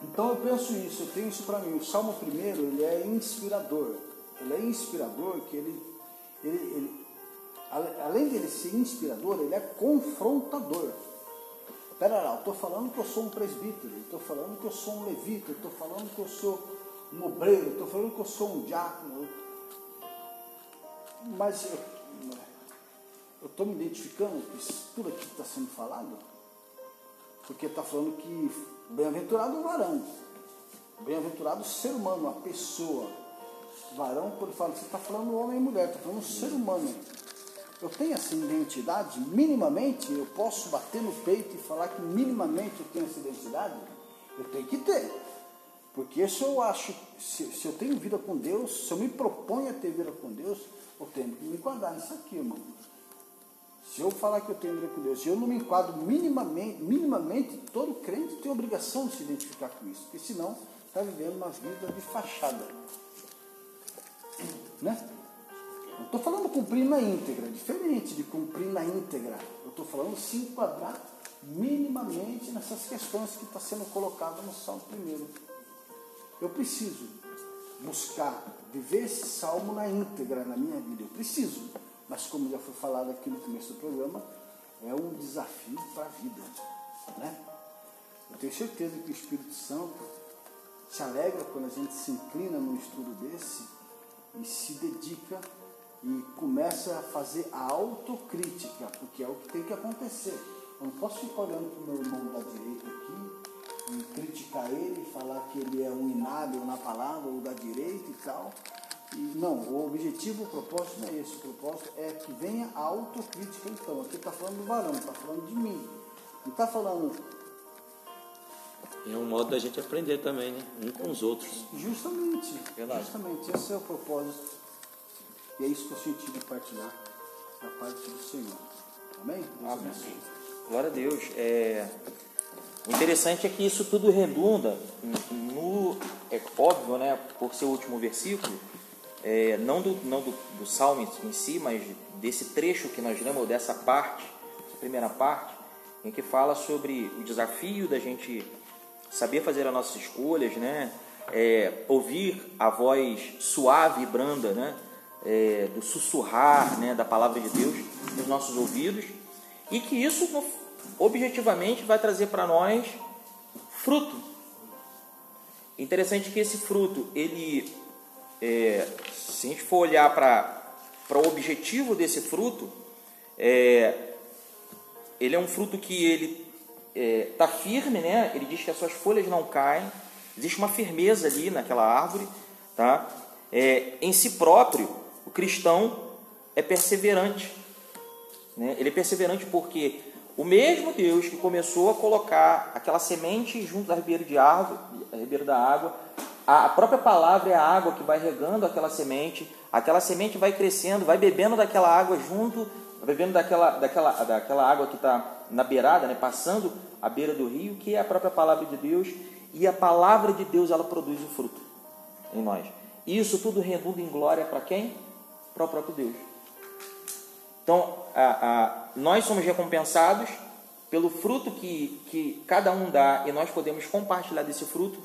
Então eu penso isso, eu tenho isso para mim. O Salmo primeiro ele é inspirador. Ele é inspirador que ele, ele, ele além dele ser inspirador, ele é confrontador. Pera lá, eu estou falando que eu sou um presbítero, estou falando que eu sou um levita, estou falando que eu sou um obreiro, estou falando que eu sou um diácono. Mas eu estou me identificando com tudo aqui que está sendo falado, porque está falando que bem-aventurado o varão, bem-aventurado o ser humano, a pessoa. Varão, quando fala, você está falando homem e mulher, está falando ser humano eu tenho essa identidade, minimamente eu posso bater no peito e falar que minimamente eu tenho essa identidade? Eu tenho que ter. Porque se eu acho, se, se eu tenho vida com Deus, se eu me proponho a ter vida com Deus, eu tenho que me enquadrar nisso aqui, irmão. Se eu falar que eu tenho vida com Deus, se eu não me enquadro minimamente, minimamente, todo crente tem obrigação de se identificar com isso, porque senão está vivendo uma vida de fachada. Né? Não estou falando cumprir na íntegra, diferente de cumprir na íntegra. Eu estou falando se enquadrar minimamente nessas questões que está sendo colocada no Salmo primeiro. Eu preciso buscar viver esse salmo na íntegra na minha vida. Eu preciso. Mas como já foi falado aqui no começo do programa, é um desafio para a vida. Né? Eu tenho certeza que o Espírito Santo se alegra quando a gente se inclina num estudo desse e se dedica e começa a fazer a autocrítica, porque é o que tem que acontecer. Eu não posso ficar olhando para o meu irmão da direita aqui e criticar ele, falar que ele é um inábil na palavra ou da direita e tal. Não, o objetivo, o propósito não é esse. O propósito é que venha a autocrítica então. Aqui está falando do varão, está falando de mim. Não está falando. É um modo da gente aprender também, né? Um com os outros. Justamente. Verdade. Justamente. Esse é o propósito e é isso que eu senti de partilhar da parte do Senhor. Amém? Deus Amém. Glória a Deus. É... O interessante é que isso tudo redunda no. É óbvio, né? Por ser o último versículo, é, não, do, não do, do salmo em si, mas desse trecho que nós lemos, dessa parte, essa primeira parte, em que fala sobre o desafio da gente saber fazer as nossas escolhas, né? É, ouvir a voz suave e branda, né? é, do sussurrar né, da palavra de Deus nos nossos ouvidos e que isso objetivamente vai trazer para nós fruto. Interessante que esse fruto, ele, é, se a gente for olhar para o objetivo desse fruto, é, ele é um fruto que ele está é, firme, né? Ele diz que as suas folhas não caem, existe uma firmeza ali naquela árvore, tá? É, em si próprio, o cristão é perseverante. Né? Ele é perseverante porque o mesmo Deus que começou a colocar aquela semente junto da ribeira de árvore, a ribeira da água, a própria palavra é a água que vai regando aquela semente, aquela semente vai crescendo, vai bebendo daquela água junto, bebendo daquela, daquela, daquela água que está na beirada, né, passando a beira do rio, que é a própria palavra de Deus, e a palavra de Deus ela produz o fruto. em nós. Isso tudo redunda em glória para quem? Para o próprio Deus. Então, a, a, nós somos recompensados pelo fruto que, que cada um dá e nós podemos compartilhar desse fruto,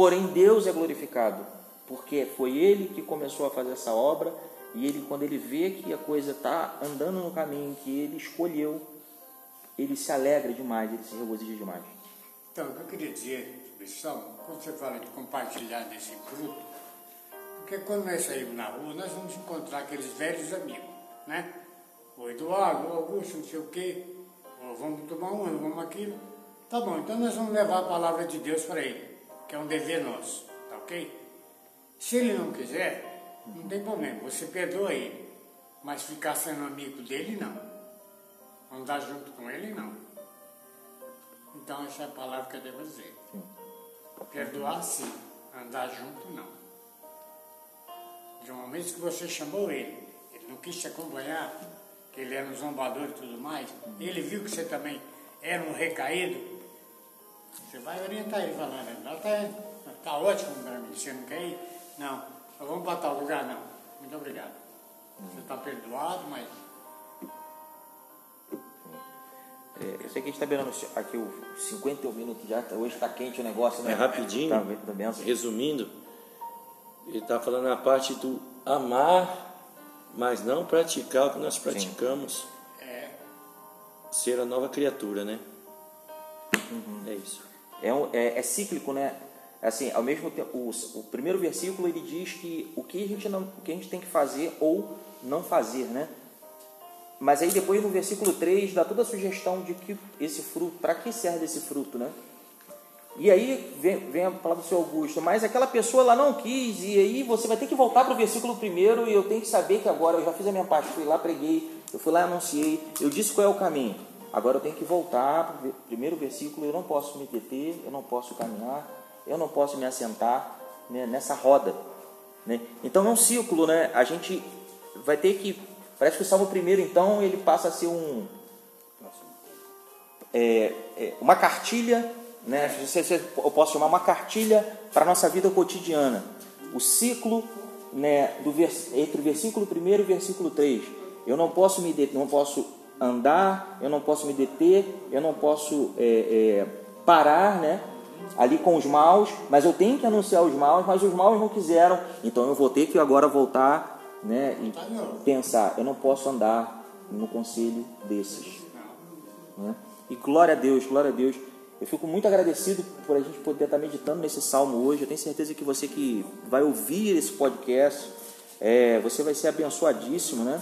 porém Deus é glorificado, porque foi Ele que começou a fazer essa obra e Ele, quando Ele vê que a coisa está andando no caminho que Ele escolheu, Ele se alegra demais, Ele se regozija demais. Então, o que eu queria dizer, pessoal, quando você fala de compartilhar desse fruto, porque quando nós saímos na rua, nós vamos encontrar aqueles velhos amigos, né? O Eduardo, o Augusto, não sei o quê, vamos tomar um, vamos aquilo. Tá bom, então nós vamos levar a palavra de Deus para ele, que é um dever nosso, tá ok? Se ele não quiser, não tem problema, você perdoa ele, mas ficar sendo amigo dele, não. Andar junto com ele, não. Então essa é a palavra que eu devo dizer. Perdoar sim, andar junto não. De um momento que você chamou ele, ele não quis te acompanhar, que ele era um zombador e tudo mais, ele viu que você também era um recaído, você vai orientar ele falando, não, tá, tá ótimo para mim, você não quer ir? Não, vamos para tal lugar? Não. Muito obrigado. Você está perdoado, mas É, eu sei que a gente está beirando aqui os 51 minutos já, tá- hoje está quente o negócio, né? É rapidinho. Tá, benção. Resumindo, ele está falando a parte do amar, mas não praticar o que nós praticamos. Ser a nova criatura, né? É isso. É, é- é cíclico, né? Assim, ao mesmo tempo, o, o primeiro versículo ele diz que o que a gente não, o que a gente tem que fazer ou não fazer, né? Mas aí depois no versículo 3 dá toda a sugestão de que esse fruto, para que serve esse fruto, né? E aí vem, vem a palavra do seu Augusto, mas aquela pessoa lá não quis, e aí você vai ter que voltar para o versículo primeiro e eu tenho que saber que agora eu já fiz a minha parte, fui lá, preguei, eu fui lá, anunciei, eu disse qual é o caminho. Agora eu tenho que voltar para o primeiro versículo, eu não posso me deter, eu não posso caminhar, eu não posso me assentar né, nessa roda. Né? Então é um ciclo, né? A gente vai ter que. Parece que o Salmo primeiro, então, ele passa a ser um, é, é, uma cartilha, né? Eu posso chamar uma cartilha para a nossa vida cotidiana. O ciclo né, do vers, entre o versículo 1 e o versículo 3. Eu não posso me deter, não posso andar, eu não posso me deter, eu não posso é, é, parar né, ali com os maus, mas eu tenho que anunciar os maus, mas os maus não quiseram, então eu vou ter que agora voltar né, e pensar, eu não posso andar no conselho desses. Né? E glória a Deus, glória a Deus. Eu fico muito agradecido por a gente poder estar meditando nesse salmo hoje. Eu tenho certeza que você que vai ouvir esse podcast, é, você vai ser abençoadíssimo, né?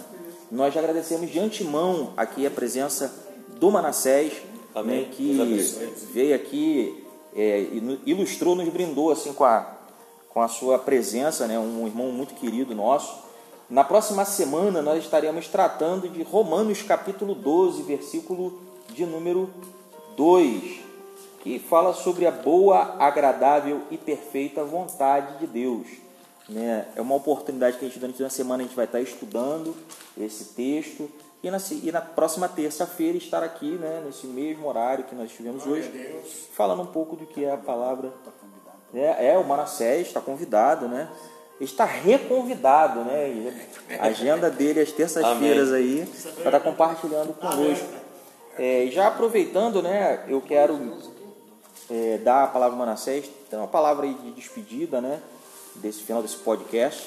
Nós já agradecemos de antemão aqui a presença do Manassés, Amém. né, que veio aqui, é, e ilustrou, nos brindou assim com a, com a sua presença, né? Um irmão muito querido nosso. Na próxima semana nós estaremos tratando de Romanos capítulo 12, versículo de número 2, que fala sobre a boa, agradável e perfeita vontade de Deus. Né? É uma oportunidade que a gente, durante uma semana, a gente vai estar estudando esse texto e na, e na próxima terça-feira estar aqui, né, nesse mesmo horário que nós tivemos hoje, falando um pouco do que é a palavra. É, é o Manassés está convidado, né? Ele está reconvidado, né? A agenda dele às terças-feiras aí para estar compartilhando conosco. É, e já aproveitando, né? Eu quero é, dar a palavra ao Manassés, tem uma palavra aí de despedida, né? Desse final desse podcast.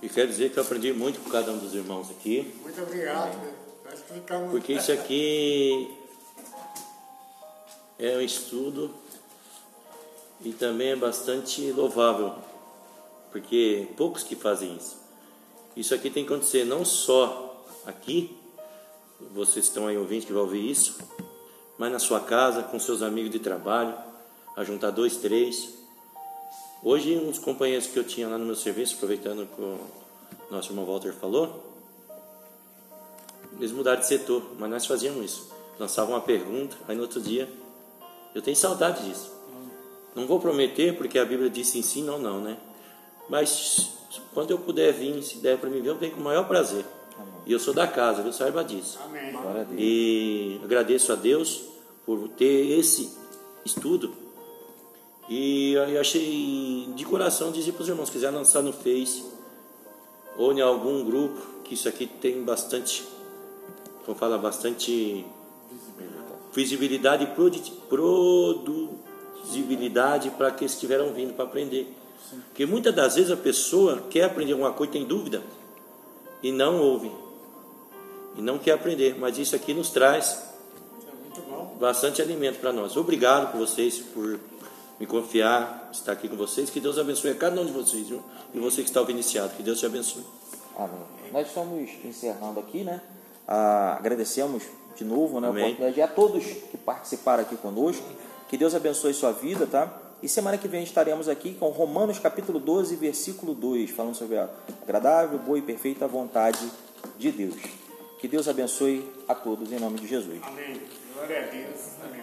E quero dizer que eu aprendi muito com cada um dos irmãos aqui, muito obrigado. Nós ficamos porque isso aqui é um estudo e também é bastante louvável, porque poucos que fazem isso. Isso aqui tem que acontecer não só aqui, vocês estão aí ouvindo que vai ouvir isso, mas na sua casa, com seus amigos de trabalho, a juntar dois, três. Hoje, uns companheiros que eu tinha lá no meu serviço, aproveitando que o nosso irmão Walter falou, eles mudaram de setor, mas nós fazíamos isso. Lançavam uma pergunta, aí no outro dia, eu tenho saudade disso. Não vou prometer, porque a Bíblia diz sim, sim, não, não, né? Mas quando eu puder vir, se der para mim vir, eu venho com o maior prazer. E eu sou da casa, viu? Saiba disso. Amém. E agradeço a Deus por ter esse estudo E eu achei de coração dizer para os irmãos, se quiser lançar no Face ou em algum grupo, que isso aqui tem bastante, como fala, bastante visibilidade e produ- produzibilidade para que estiveram vindo para aprender. Porque muitas das vezes a pessoa quer aprender alguma coisa, tem dúvida e não ouve. E não quer aprender, mas isso aqui nos traz bastante alimento para nós. Obrigado por vocês, por me confiar, estar aqui com vocês. Que Deus abençoe a cada um de vocês, viu? E você que está ouvindo iniciado, que Deus te abençoe. Amém. Nós estamos encerrando aqui, né? Ah, agradecemos de novo né, a oportunidade a todos que participaram aqui conosco. Que Deus abençoe sua vida, tá? E semana que vem estaremos aqui com Romanos capítulo 12, versículo 2, falando sobre a agradável, boa e perfeita vontade de Deus. Que Deus abençoe a todos em nome de Jesus. Amém. Glória a Deus. Amém.